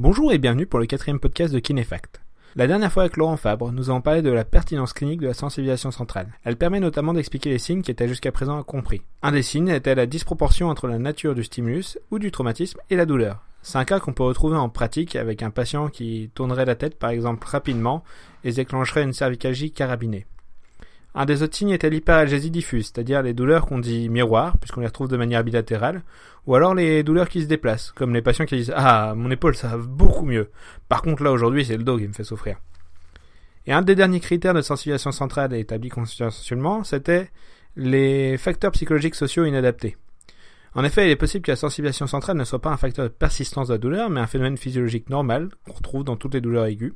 Bonjour et bienvenue pour le quatrième podcast de Kinefact. La dernière fois avec Laurent Fabre, nous avons parlé de la pertinence clinique de la sensibilisation centrale. Elle permet notamment d'expliquer les signes qui étaient jusqu'à présent incompris. Un des signes était la disproportion entre la nature du stimulus ou du traumatisme et la douleur. C'est un cas qu'on peut retrouver en pratique avec un patient qui tournerait la tête par exemple rapidement et déclencherait une cervicalgie carabinée. Un des autres signes était l'hyperalgésie diffuse, c'est-à-dire les douleurs qu'on dit miroir, puisqu'on les retrouve de manière bilatérale, ou alors les douleurs qui se déplacent, comme les patients qui disent Ah, mon épaule, ça va beaucoup mieux. Par contre, là, aujourd'hui, c'est le dos qui me fait souffrir. Et un des derniers critères de sensibilisation centrale établi consensuellement, c'était les facteurs psychologiques sociaux inadaptés. En effet, il est possible que la sensibilisation centrale ne soit pas un facteur de persistance de la douleur, mais un phénomène physiologique normal qu'on retrouve dans toutes les douleurs aiguës.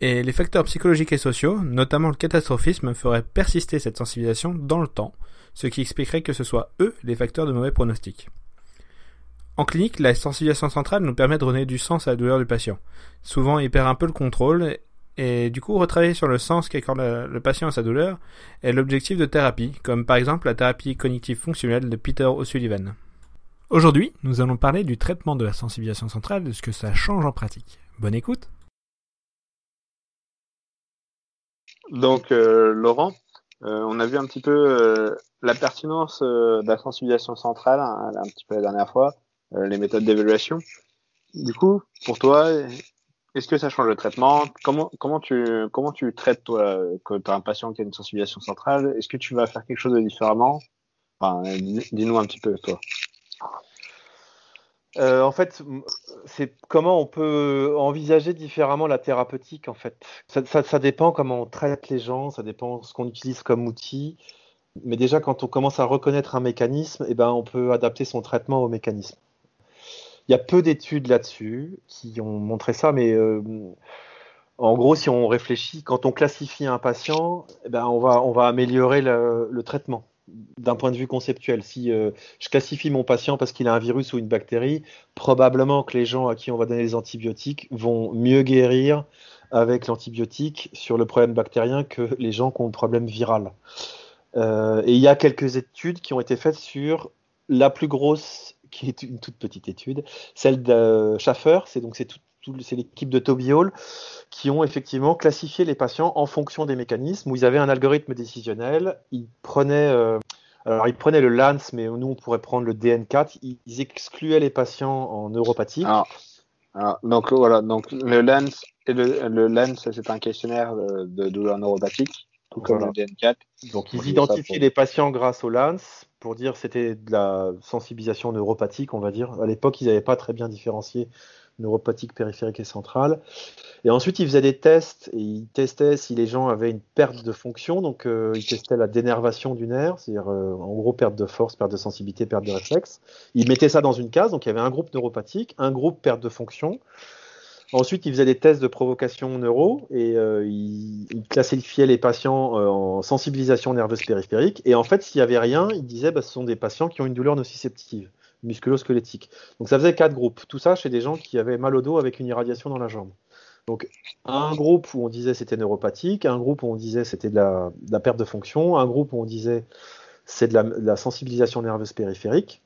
Et les facteurs psychologiques et sociaux, notamment le catastrophisme, feraient persister cette sensibilisation dans le temps, ce qui expliquerait que ce soit eux les facteurs de mauvais pronostic. En clinique, la sensibilisation centrale nous permet de donner du sens à la douleur du patient. Souvent, il perd un peu le contrôle, et du coup, retravailler sur le sens qu'accorde le patient à sa douleur est l'objectif de thérapie, comme par exemple la thérapie cognitive fonctionnelle de Peter O'Sullivan. Aujourd'hui, nous allons parler du traitement de la sensibilisation centrale et de ce que ça change en pratique. Bonne écoute Donc, euh, Laurent, euh, on a vu un petit peu euh, la pertinence de la sensibilisation centrale hein, un petit peu la dernière fois, les méthodes d'évaluation. Du coup, pour toi, est-ce que ça change le traitement? Comment comment tu comment tu traites toi quand tu as un patient qui a une sensibilisation centrale? Est-ce que tu vas faire quelque chose de différemment? Dis-nous un petit peu toi. Euh, en fait, c'est comment on peut envisager différemment la thérapeutique. En fait, ça, dépend comment on traite les gens, ça dépend ce qu'on utilise comme outil. Mais déjà, quand on commence à reconnaître un mécanisme, eh ben, on peut adapter son traitement au mécanisme. Il y a peu d'études là-dessus qui ont montré ça, mais euh, en gros, si on réfléchit, quand on classifie un patient, eh ben, on, va, on va améliorer le traitement d'un point de vue conceptuel. Si euh, je classifie mon patient parce qu'il a un virus ou une bactérie, probablement que les gens à qui on va donner les antibiotiques vont mieux guérir avec l'antibiotique sur le problème bactérien que les gens qui ont un problème viral. Euh, et il y a quelques études qui ont été faites sur la plus grosse, qui est une toute petite étude, celle de Schaffer, c'est donc c'est tout, c'est l'équipe de Toby Hall qui ont effectivement classifié les patients en fonction des mécanismes où ils avaient un algorithme décisionnel. Ils prenaient, euh, alors ils prenaient le LANS, mais nous on pourrait prendre le DN4. Ils excluaient les patients en neuropathie. Ah. Ah, donc voilà, donc le LANS et le, le c'est un questionnaire de, douleur neuropathique, tout comme le DN4. Donc ils identifiaient les patients grâce au LANS pour dire c'était de la sensibilisation neuropathique, on va dire. À l'époque, ils n'avaient pas très bien différencié neuropathique périphérique et centrale. Et ensuite, il faisait des tests et il testait si les gens avaient une perte de fonction. Donc, euh, il testait la dénervation du nerf, c'est-à-dire euh, en gros perte de force, perte de sensibilité, perte de réflexe. Il mettait ça dans une case. Donc, il y avait un groupe neuropathique, un groupe perte de fonction. Ensuite, il faisait des tests de provocation neuro et euh, il, classifiait les patients en sensibilisation nerveuse périphérique. Et en fait, s'il n'y avait rien, il disait bah, ce sont des patients qui ont une douleur nociceptive musculo-squelettique. Donc ça faisait quatre groupes. Tout ça chez des gens qui avaient mal au dos avec une irradiation dans la jambe. Donc un groupe où on disait c'était neuropathique, un groupe où on disait c'était de la, perte de fonction, un groupe où on disait c'est de, la, sensibilisation nerveuse périphérique,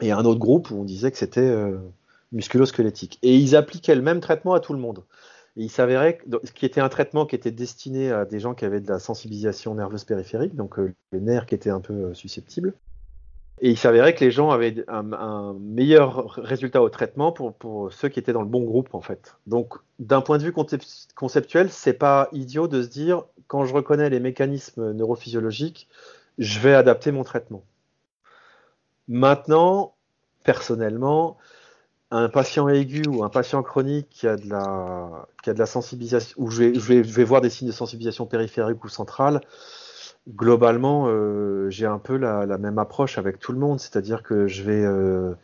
et un autre groupe où on disait que c'était euh, musculo-squelettique. Et ils appliquaient le même traitement à tout le monde. Et il s'avérait que ce qui était un traitement qui était destiné à des gens qui avaient de la sensibilisation nerveuse périphérique, donc euh, les nerfs qui étaient un peu euh, susceptibles, et il s'avérait que les gens avaient un, meilleur résultat au traitement pour, pour, ceux qui étaient dans le bon groupe, en fait. Donc, d'un point de vue conceptuel, c'est pas idiot de se dire, quand je reconnais les mécanismes neurophysiologiques, je vais adapter mon traitement. Maintenant, personnellement, un patient aigu ou un patient chronique qui a de la, qui a de la sensibilisation, ou je vais, voir des signes de sensibilisation périphérique ou centrale, globalement, euh, j'ai un peu la, même approche avec tout le monde, c'est-à-dire que je vais, euh,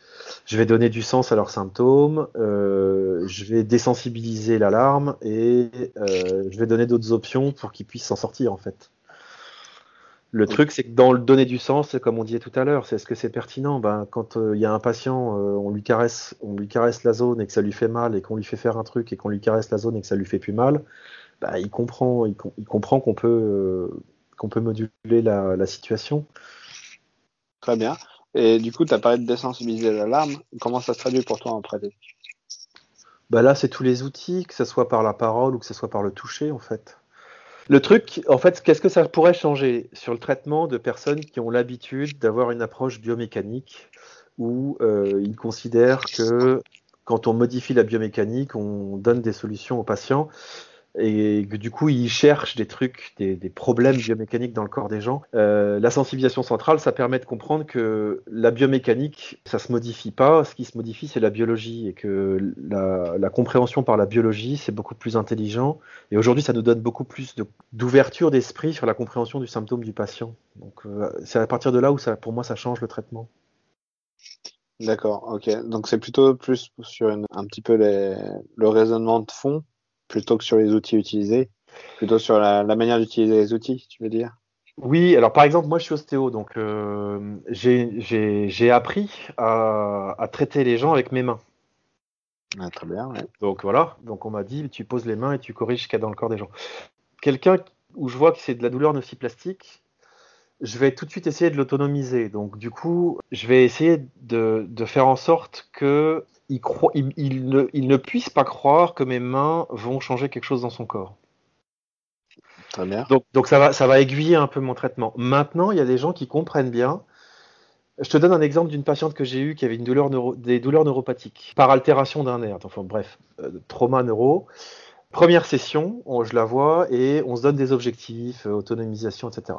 donner du sens à leurs symptômes, euh, je vais désensibiliser l'alarme et je vais donner d'autres options pour qu'ils puissent s'en sortir en fait. Le truc, c'est que dans le donner du sens, comme on disait tout à l'heure, c'est est-ce que c'est pertinent? Ben, Quand il y a un patient, on, lui caresse, on lui caresse la zone et que ça lui fait mal, et qu'on lui fait faire un truc et qu'on lui caresse la zone et que ça lui fait plus mal, ben, il comprend, il comprend qu'on peut qu'on peut moduler la, situation. Très bien. Et du coup, tu as parlé de désensibiliser l'alarme. Comment ça se traduit pour toi en pratique? Bah là, c'est tous les outils, que ce soit par la parole ou que ce soit par le toucher, en fait. Le truc, en fait, qu'est-ce que ça pourrait changer sur le traitement de personnes qui ont l'habitude d'avoir une approche biomécanique où euh, ils considèrent que quand on modifie la biomécanique, on donne des solutions aux patients et que du coup ils cherchent des trucs, des, problèmes biomécaniques dans le corps des gens. Euh, la sensibilisation centrale, ça permet de comprendre que la biomécanique, ça se modifie pas. Ce qui se modifie, c'est la biologie et que la, compréhension par la biologie, c'est beaucoup plus intelligent. Et aujourd'hui, ça nous donne beaucoup plus d'ouverture d'esprit sur la compréhension du symptôme du patient. Donc euh, c'est à partir de là où pour moi, ça change le traitement. D'accord, ok. Donc c'est plutôt plus sur un petit peu le raisonnement de fond plutôt que sur les outils utilisés, plutôt sur la, manière d'utiliser les outils, tu veux dire? Oui, alors par exemple, moi je suis ostéo, donc euh, j'ai appris à, traiter les gens avec mes mains. Ah, très bien, Donc voilà, donc on m'a dit, tu poses les mains et tu corriges ce qu'il y a dans le corps des gens. Quelqu'un où je vois que c'est de la douleur nociplastique, je vais tout de suite essayer de l'autonomiser. Donc du coup, je vais essayer de, de faire en sorte que il, ne, puisse pas croire que mes mains vont changer quelque chose dans son corps. Bien. Donc, ça, va, ça va aiguiller un peu mon traitement. Maintenant, il y a des gens qui comprennent bien. Je te donne un exemple d'une patiente que j'ai eue qui avait une douleur des douleurs neuropathiques par altération d'un nerf. Enfin bref, euh, trauma neuro. Première session, je la vois et on se donne des objectifs, euh, autonomisation, etc.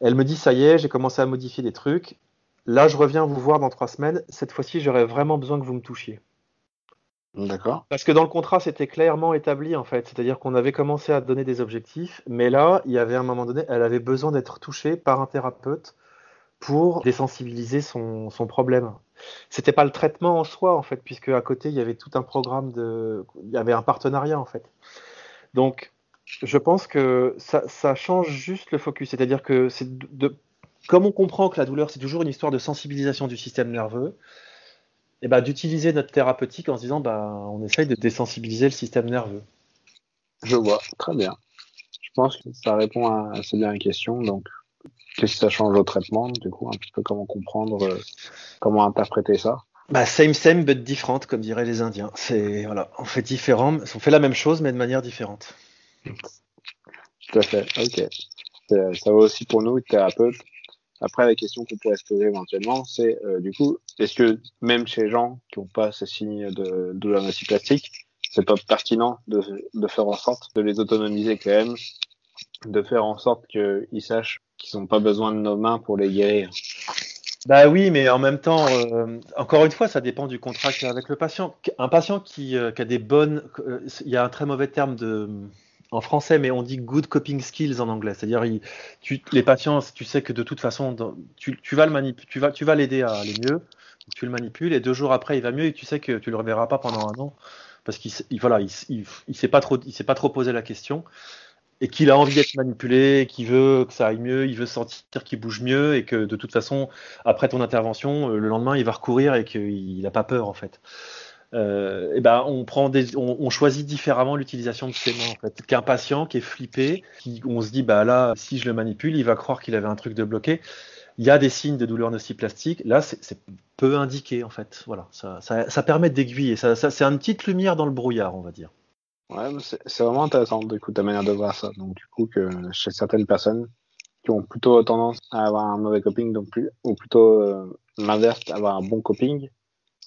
Elle me dit ça y est, j'ai commencé à modifier des trucs. Là, je reviens vous voir dans trois semaines. Cette fois-ci, j'aurais vraiment besoin que vous me touchiez. D'accord. Parce que dans le contrat, c'était clairement établi, en fait. C'est-à-dire qu'on avait commencé à donner des objectifs, mais là, il y avait un moment donné, elle avait besoin d'être touchée par un thérapeute pour désensibiliser son, son problème. C'était pas le traitement en soi, en fait, puisque à côté, il y avait tout un programme de. Il y avait un partenariat, en fait. Donc, je pense que ça, ça change juste le focus. C'est-à-dire que c'est de, comme on comprend que la douleur, c'est toujours une histoire de sensibilisation du système nerveux, et eh ben, d'utiliser notre thérapeutique en se disant bah, on essaye de désensibiliser le système nerveux. Je vois, très bien. Je pense que ça répond assez bien à la question. Donc, qu'est-ce que ça change au traitement Du coup, un petit peu comment comprendre, euh, comment interpréter ça? Bah, same same but different, comme diraient les Indiens. C'est voilà, on fait différent, on fait la même chose mais de manière différente. Tout à fait. Ok. Ça va aussi pour nous, thérapeutes, après, la question qu'on pourrait se poser éventuellement, c'est euh, du coup, est-ce que même chez les gens qui n'ont pas ce signe de douleur plastique, c'est pas pertinent de, de, faire en sorte de les autonomiser quand même, de faire en sorte qu'ils sachent qu'ils n'ont pas besoin de nos mains pour les guérir? Bah oui, mais en même temps, euh, encore une fois, ça dépend du contrat qu'il a avec le patient. Un patient qui, euh, qui a des bonnes, il y a un très mauvais terme de, en français, mais on dit good coping skills en anglais. C'est-à-dire, les patients, tu sais que de toute façon, tu, vas l'aider à aller mieux, tu le manipules, et deux jours après, il va mieux, et tu sais que tu le reverras pas pendant un an, parce qu'il, voilà, il, il, s'est pas trop, il s'est pas trop posé la question, et qu'il a envie d'être manipulé, qu'il veut que ça aille mieux, il veut sentir qu'il bouge mieux, et que de toute façon, après ton intervention, le lendemain, il va recourir et qu'il n'a pas peur en fait euh, et eh ben on prend des, on, choisit différemment l'utilisation de ses mains en fait. Qu'un patient qui est flippé, qui, on se dit bah là si je le manipule, il va croire qu'il avait un truc de bloqué. Il y a des signes de douleur nociplastique. Là, c'est peu indiqué en fait. Voilà, ça, ça, ça permet d'aiguiller. Ça, ça c'est une petite lumière dans le brouillard, on va dire. Ouais, c'est vraiment intéressant d'écouter ta manière de voir ça. Donc du coup que chez certaines personnes qui ont plutôt tendance à avoir un mauvais coping, donc plus, ou plutôt euh, l'inverse, avoir un bon coping,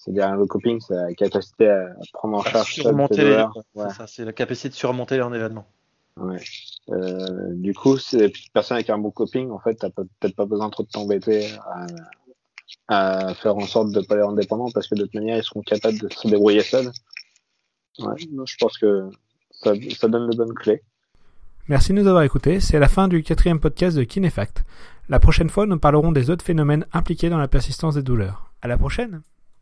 c'est-à-dire le coping, c'est la capacité à prendre en charge surmonter c'est la capacité de surmonter un événement. Ouais. Euh, du coup, c'est personne avec un bon coping, en fait, t'as peut-être pas besoin trop de t'embêter à, à, faire en sorte de pas les rendre dépendants parce que de toute manière, ils seront capables de se débrouiller seuls. Ouais, je pense que ça, ça donne de bonnes clés. Merci de nous avoir écoutés. C'est la fin du quatrième podcast de Kinefact. La prochaine fois, nous parlerons des autres phénomènes impliqués dans la persistance des douleurs. À la prochaine!